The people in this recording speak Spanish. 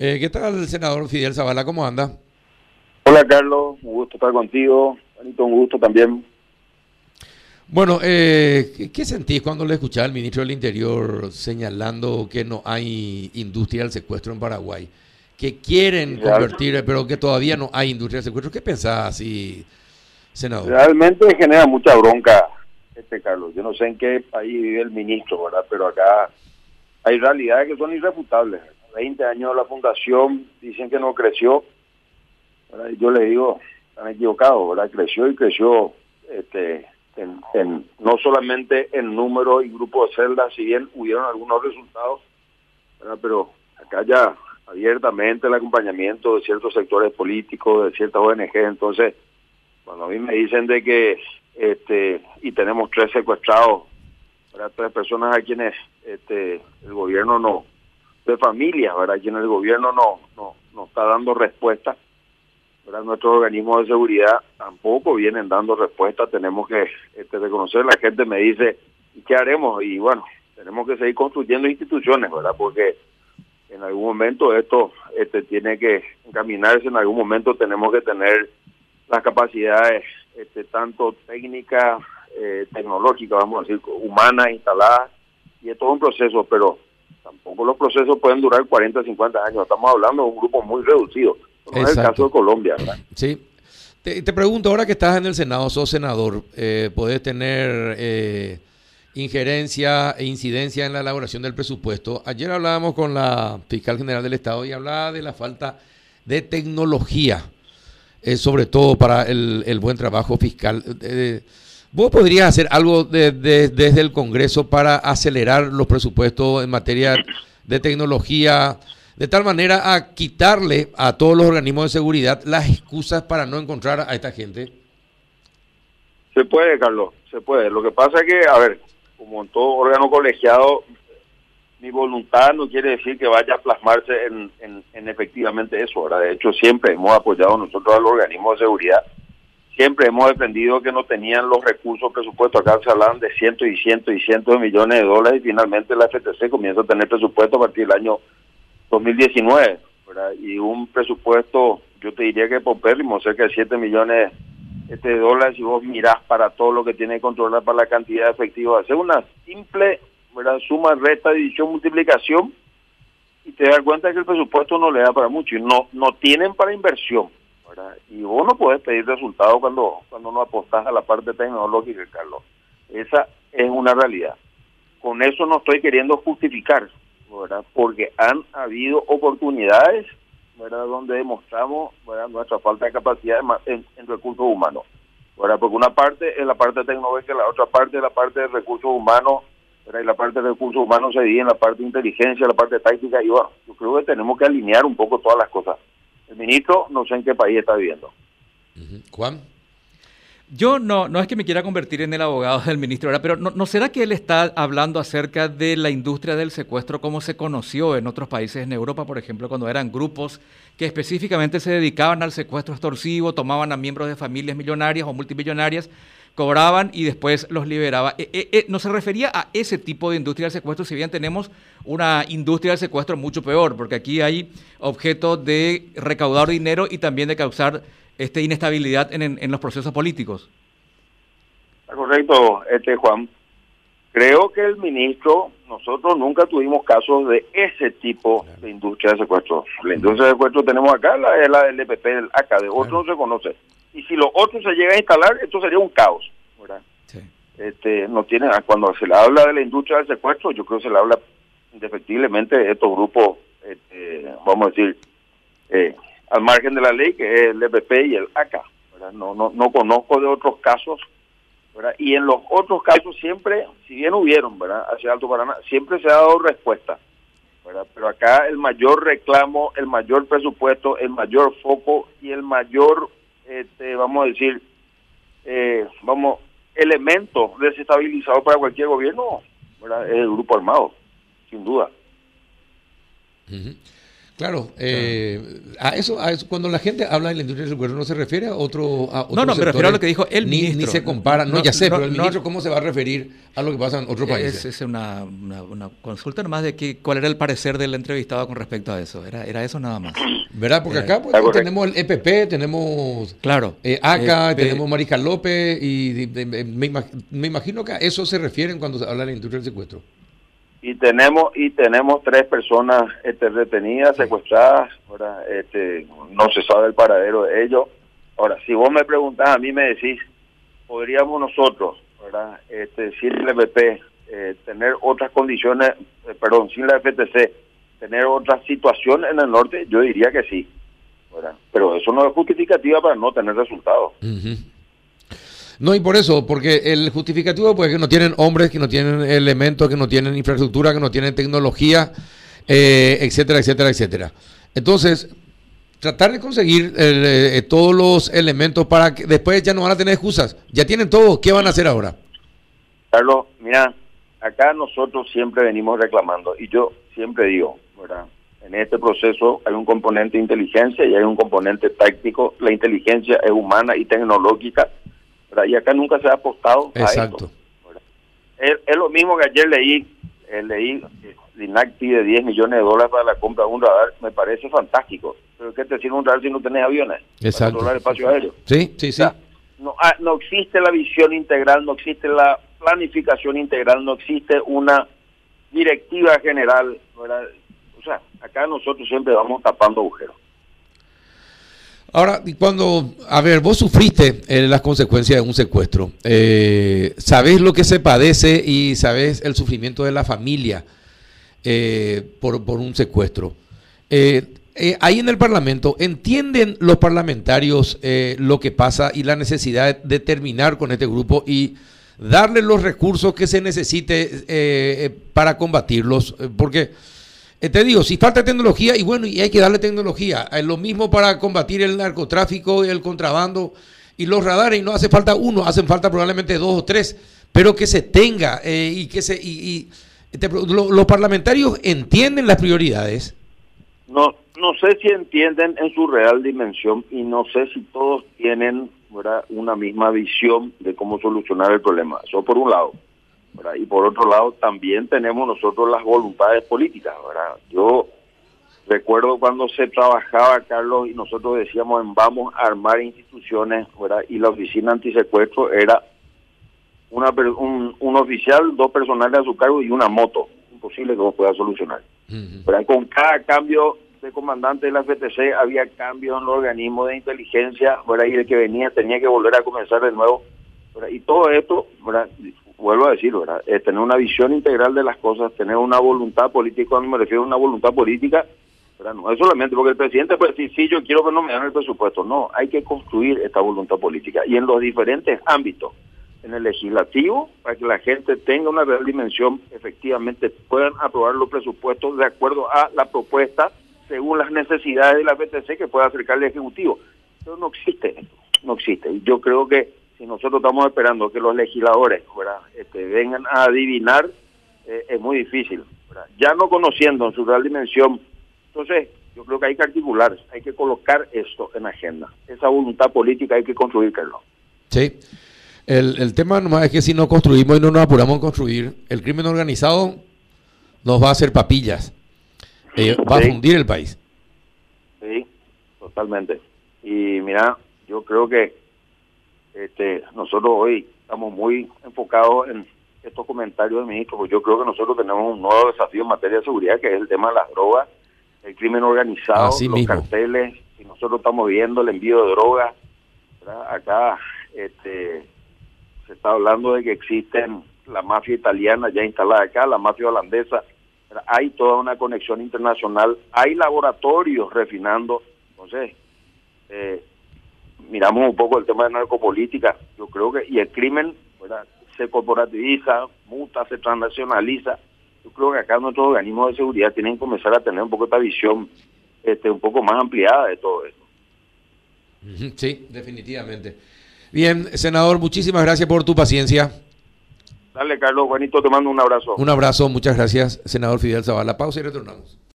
Eh, ¿Qué tal, senador Fidel Zavala? ¿Cómo anda? Hola, Carlos. Un gusto estar contigo. Un gusto también. Bueno, eh, ¿qué sentís cuando le escuchaba al ministro del Interior señalando que no hay industria del secuestro en Paraguay? Que quieren convertir, pero que todavía no hay industria del secuestro. ¿Qué pensás así, senador? Realmente genera mucha bronca, este Carlos. Yo no sé en qué país vive el ministro, ¿verdad? Pero acá hay realidades que son irrefutables. 20 años de la fundación, dicen que no creció. Yo le digo, están equivocados, ¿verdad? Creció y creció este, no solamente en número y grupo de celdas, si bien hubieron algunos resultados, pero acá ya abiertamente el acompañamiento de ciertos sectores políticos, de ciertas ONG, entonces cuando a mí me dicen de que este y tenemos tres secuestrados, para tres personas a quienes este el gobierno no de familias, ¿verdad? Quien el gobierno no, no, no está dando respuesta. ¿verdad? Nuestros organismos de seguridad tampoco vienen dando respuesta. Tenemos que este, reconocer, la gente me dice, ¿qué haremos? Y bueno, tenemos que seguir construyendo instituciones, ¿verdad? Porque en algún momento esto este, tiene que encaminarse, en algún momento tenemos que tener las capacidades este, tanto técnicas, eh, tecnológicas, vamos a decir, humanas instaladas, y es todo un proceso, pero tampoco los procesos pueden durar 40, 50 años. Estamos hablando de un grupo muy reducido. No es el caso de Colombia, ¿verdad? Sí. Te, pregunto, ahora que estás en el Senado, sos senador, eh, ¿podés tener eh, injerencia e incidencia en la elaboración del presupuesto? Ayer hablábamos con la fiscal general del Estado y hablaba de la falta de tecnología, eh, sobre todo para el, buen trabajo fiscal. ¿Vos podrías hacer algo desde el Congreso para acelerar los presupuestos en materia de tecnología, de tal manera a quitarle a todos los organismos de seguridad las excusas para no encontrar a esta gente? Se puede, Carlos, se puede. Lo que pasa es que, a ver, como en todo órgano colegiado, mi voluntad no quiere decir que vaya a plasmarse en, en efectivamente eso. ¿verdad? De hecho, siempre hemos apoyado nosotros a los organismos de seguridad siempre hemos defendido que no tenían los recursos presupuestos. Acá se hablan de cientos y cientos y cientos de millones de dólares y finalmente la FTC comienza a tener presupuesto a partir del año 2019. Y un presupuesto, yo te diría que popérrimo, cerca de 7 millones este, de dólares si vos mirás para todo lo que tiene que controlar para la cantidad de efectivo. Hacer una simple suma, resta, división, multiplicación y te das cuenta que el presupuesto no le da para mucho y no, no tienen para inversión. Y vos no puedes pedir resultados cuando, cuando no apostás a la parte tecnológica, Carlos. Esa es una realidad. Con eso no estoy queriendo justificar. Porque han habido oportunidades, ¿verdad? Donde demostramos, Nuestra falta de capacidad en, recursos humanos, ¿verdad? Porque una parte es la parte tecnológica, la otra parte es la parte de recursos humanos. Y la parte de recursos humanos se divide en la parte de inteligencia, la parte táctica, y bueno, yo creo que tenemos que alinear un poco todas las cosas. El ministro no sé en qué país está viviendo. Juan. Yo no, no es que me quiera convertir en el abogado del ministro ahora, pero no, ¿no, será que él está hablando acerca de la industria del secuestro como se conoció en otros países en Europa, por ejemplo, cuando eran grupos que específicamente se dedicaban al secuestro extorsivo, tomaban a miembros de familias millonarias o multimillonarias cobraban y después los liberaba. Eh, eh, eh, no se refería a ese tipo de industria del secuestro, si bien tenemos una industria del secuestro mucho peor, porque aquí hay objetos de recaudar dinero y también de causar este, inestabilidad en, los procesos políticos. Correcto, este Juan. Creo que el ministro, nosotros nunca tuvimos casos de ese tipo de industria de secuestro. La industria de secuestro tenemos acá, la, es la del EPP, del ACA, de otros no se conoce y si los otros se llega a instalar, esto sería un caos. Este, no tiene, cuando se le habla de la industria del secuestro, yo creo que se le habla indefectiblemente de estos grupos, este, vamos a decir, eh, al margen de la ley, que es el EPP y el ACA. No, no, no conozco de otros casos. Y en los otros casos siempre, si bien hubieron, ¿verdad? hacia Alto Paraná, siempre se ha dado respuesta. Pero acá el mayor reclamo, el mayor presupuesto, el mayor foco y el mayor este, vamos a decir, eh, vamos, elemento desestabilizado para cualquier gobierno, es el grupo armado, sin duda. Claro, eh, a, eso, a, eso, cuando la gente habla de la industria del secuestro, ¿no se refiere a otro, a No, no, me refiero a lo que dijo el ni, ministro. Ni se compara, no, no ya sé, no, pero el ministro, ¿cómo se va a referir a lo que pasa en otros países? Es, es una, una, una, consulta nomás de que, cuál era el parecer del entrevistado con respecto a eso. Era, era eso nada más. ¿Verdad? Porque acá pues, tenemos el EPP, tenemos claro, eh, ACA, eh, tenemos Marija López, y de, de, de, me, me imagino que a eso se refieren cuando se habla de la industria del secuestro y tenemos y tenemos tres personas este, retenidas, secuestradas, ¿verdad? Este, no se sabe el paradero de ellos. Ahora, si vos me preguntás, a mí me decís, podríamos nosotros, ¿verdad? Este, sin el FP, eh, tener otras condiciones, eh, perdón, sin la FTC, tener otra situación en el norte, yo diría que sí, ¿verdad? Pero eso no es justificativa para no tener resultados. Uh -huh. No, y por eso, porque el justificativo pues que no tienen hombres, que no tienen elementos, que no tienen infraestructura, que no tienen tecnología, eh, etcétera, etcétera, etcétera. Entonces, tratar de conseguir eh, todos los elementos para que después ya no van a tener excusas. Ya tienen todo, ¿qué van a hacer ahora? Carlos, mira, acá nosotros siempre venimos reclamando y yo siempre digo, ¿verdad? En este proceso hay un componente de inteligencia y hay un componente táctico. La inteligencia es humana y tecnológica y acá nunca se ha apostado Exacto. a esto. Es, es, lo mismo que ayer leí, eh, leí Linac pide 10 millones de dólares para la compra de un radar, me parece fantástico. Pero ¿qué te sirve un radar si no tenés aviones? Exacto. Para el espacio aéreo. Sí, sí, sí. O sea, no, ah, no existe la visión integral, no existe la planificación integral, no existe una directiva general. ¿verdad? O sea, acá nosotros siempre vamos tapando agujeros. Ahora, cuando, a ver, vos sufriste eh, las consecuencias de un secuestro, eh, sabés lo que se padece y sabés el sufrimiento de la familia eh, por, por, un secuestro. ahí en el Parlamento, ¿entienden los parlamentarios lo que pasa y la necesidad de terminar con este grupo y darle los recursos que se necesite para combatirlos? Porque... Eh, te digo, si falta tecnología, y bueno, y hay que darle tecnología. Es lo mismo para combatir el narcotráfico, el contrabando y los radares, y no hace falta uno, hacen falta probablemente dos o tres, pero que se tenga eh, y que se. Y, y los parlamentarios entienden las prioridades. No, no sé si entienden en su real dimensión y no sé si todos tienen una misma visión de cómo solucionar el problema. Eso por un lado. ¿Verdad? Y por otro lado, también tenemos nosotros las voluntades políticas, ¿verdad? Yo recuerdo cuando se trabajaba, Carlos, y nosotros decíamos en vamos a armar instituciones, ¿verdad? Y la oficina antisecuestro era una, un, un oficial, dos personales a su cargo y una moto. Imposible que lo pueda solucionar. Uh -huh. ¿verdad? Con cada cambio de comandante de la FTC había cambios en los organismos de inteligencia, ¿verdad? Y el que venía tenía que volver a comenzar de nuevo. ¿verdad? Y todo esto, ¿verdad? Vuelvo a decir, ¿verdad? Eh, tener una visión integral de las cosas, tener una voluntad política, cuando me refiero a una voluntad política, ¿verdad? no es solamente porque el presidente puede decir, sí, yo quiero que no me den el presupuesto, no, hay que construir esta voluntad política y en los diferentes ámbitos, en el legislativo, para que la gente tenga una real dimensión, efectivamente puedan aprobar los presupuestos de acuerdo a la propuesta según las necesidades de la BTC que pueda acercar el Ejecutivo. Pero no existe, no existe. Yo creo que si nosotros estamos esperando que los legisladores ¿verdad? Este, vengan a adivinar, eh, es muy difícil. ¿verdad? Ya no conociendo en su real dimensión, entonces yo creo que hay que articular, hay que colocar esto en agenda. Esa voluntad política hay que construir, Carlos. Sí. El, el tema nomás es que si no construimos y no nos apuramos en construir, el crimen organizado nos va a hacer papillas. Eh, va sí. a fundir el país. Sí, totalmente. Y mira, yo creo que este, nosotros hoy estamos muy enfocados en estos comentarios del ministro, porque yo creo que nosotros tenemos un nuevo desafío en materia de seguridad, que es el tema de las drogas, el crimen organizado, Así los mismo. carteles, y nosotros estamos viendo el envío de drogas. ¿verdad? Acá este, se está hablando de que existen la mafia italiana ya instalada acá, la mafia holandesa, ¿verdad? hay toda una conexión internacional, hay laboratorios refinando, entonces... Eh, miramos un poco el tema de narcopolítica, yo creo que, y el crimen ¿verdad? se corporativiza, muta, se transnacionaliza. Yo creo que acá nuestros organismos de seguridad tienen que comenzar a tener un poco esta visión este, un poco más ampliada de todo esto. Sí, definitivamente. Bien, senador, muchísimas gracias por tu paciencia. Dale, Carlos, Juanito, te mando un abrazo. Un abrazo, muchas gracias, senador Fidel Zavala. Pausa y retornamos.